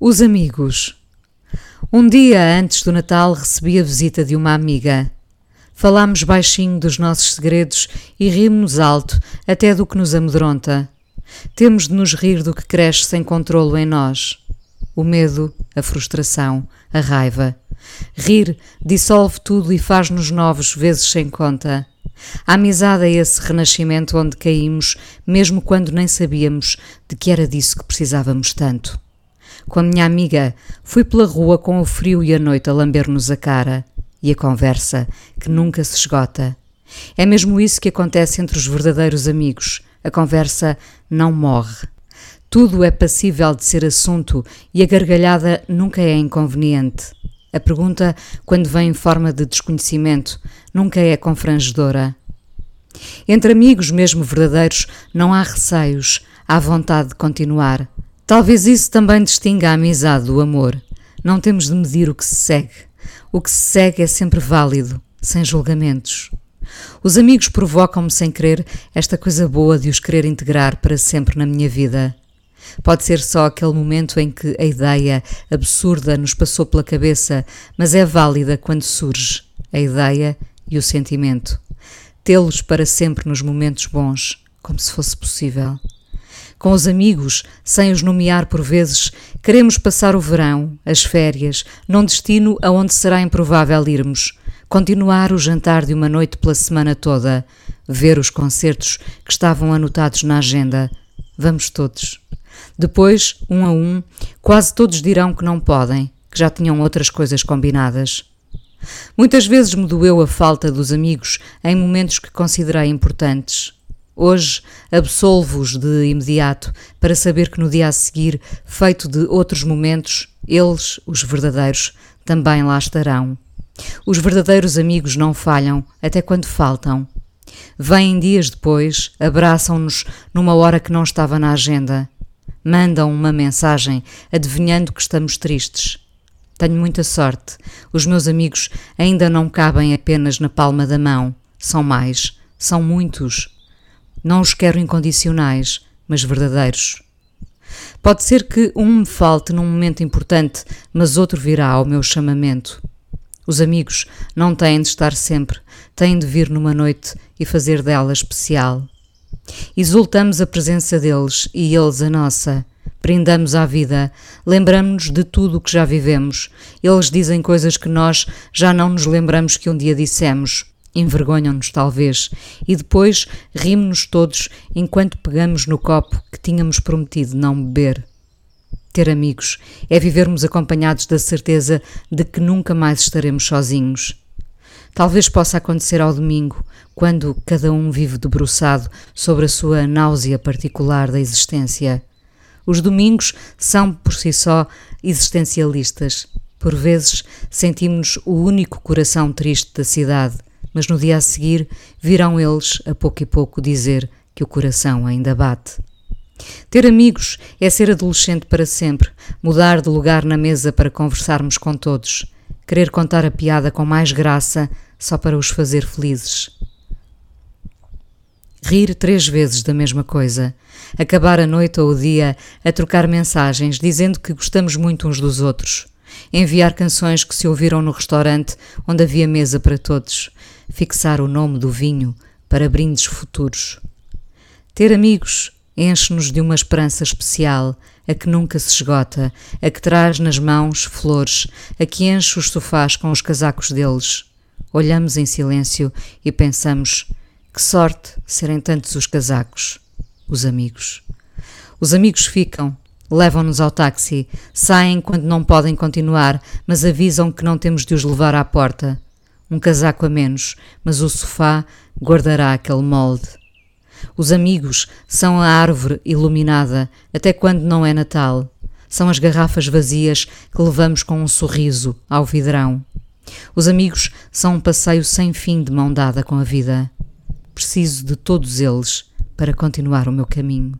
Os amigos. Um dia antes do Natal recebi a visita de uma amiga. Falámos baixinho dos nossos segredos e rimos alto até do que nos amedronta. Temos de nos rir do que cresce sem controlo em nós. O medo, a frustração, a raiva. Rir dissolve tudo e faz-nos novos vezes sem conta. A amizade é esse renascimento onde caímos, mesmo quando nem sabíamos de que era disso que precisávamos tanto com a minha amiga, fui pela rua com o frio e a noite a lamber-nos a cara. E a conversa, que nunca se esgota. É mesmo isso que acontece entre os verdadeiros amigos. A conversa não morre. Tudo é passível de ser assunto e a gargalhada nunca é inconveniente. A pergunta, quando vem em forma de desconhecimento, nunca é confrangedora. Entre amigos mesmo verdadeiros não há receios, há vontade de continuar. Talvez isso também distinga a amizade do amor. Não temos de medir o que se segue. O que se segue é sempre válido, sem julgamentos. Os amigos provocam-me sem querer esta coisa boa de os querer integrar para sempre na minha vida. Pode ser só aquele momento em que a ideia absurda nos passou pela cabeça, mas é válida quando surge a ideia e o sentimento. Tê-los para sempre nos momentos bons, como se fosse possível com os amigos, sem os nomear por vezes, queremos passar o verão, as férias, num destino aonde será improvável irmos, continuar o jantar de uma noite pela semana toda, ver os concertos que estavam anotados na agenda. Vamos todos. Depois, um a um, quase todos dirão que não podem, que já tinham outras coisas combinadas. Muitas vezes me doeu a falta dos amigos em momentos que considerei importantes. Hoje absolvo-os de imediato para saber que no dia a seguir, feito de outros momentos, eles, os verdadeiros, também lá estarão. Os verdadeiros amigos não falham, até quando faltam. Vêm dias depois, abraçam-nos numa hora que não estava na agenda. Mandam uma mensagem adivinhando que estamos tristes. Tenho muita sorte. Os meus amigos ainda não cabem apenas na palma da mão. São mais, são muitos. Não os quero incondicionais, mas verdadeiros. Pode ser que um me falte num momento importante, mas outro virá ao meu chamamento. Os amigos não têm de estar sempre, têm de vir numa noite e fazer dela especial. Exultamos a presença deles e eles a nossa. Brindamos à vida, lembramos-nos de tudo o que já vivemos. Eles dizem coisas que nós já não nos lembramos que um dia dissemos envergonham-nos talvez, e depois rimos-nos todos enquanto pegamos no copo que tínhamos prometido não beber. Ter amigos é vivermos acompanhados da certeza de que nunca mais estaremos sozinhos. Talvez possa acontecer ao domingo, quando cada um vive debruçado sobre a sua náusea particular da existência. Os domingos são por si só existencialistas. Por vezes sentimos o único coração triste da cidade mas no dia a seguir virão eles, a pouco e pouco, dizer que o coração ainda bate. Ter amigos é ser adolescente para sempre, mudar de lugar na mesa para conversarmos com todos, querer contar a piada com mais graça só para os fazer felizes. Rir três vezes da mesma coisa, acabar a noite ou o dia a trocar mensagens dizendo que gostamos muito uns dos outros, enviar canções que se ouviram no restaurante onde havia mesa para todos, fixar o nome do vinho para brindes futuros. Ter amigos enche-nos de uma esperança especial, a que nunca se esgota, a que traz nas mãos flores, a que enche os sofás com os casacos deles. Olhamos em silêncio e pensamos: que sorte serem tantos os casacos, os amigos. Os amigos ficam, levam-nos ao táxi, saem quando não podem continuar, mas avisam que não temos de os levar à porta um casaco a menos, mas o sofá guardará aquele molde. Os amigos são a árvore iluminada, até quando não é Natal. São as garrafas vazias que levamos com um sorriso ao vidrão. Os amigos são um passeio sem fim de mão dada com a vida. Preciso de todos eles para continuar o meu caminho.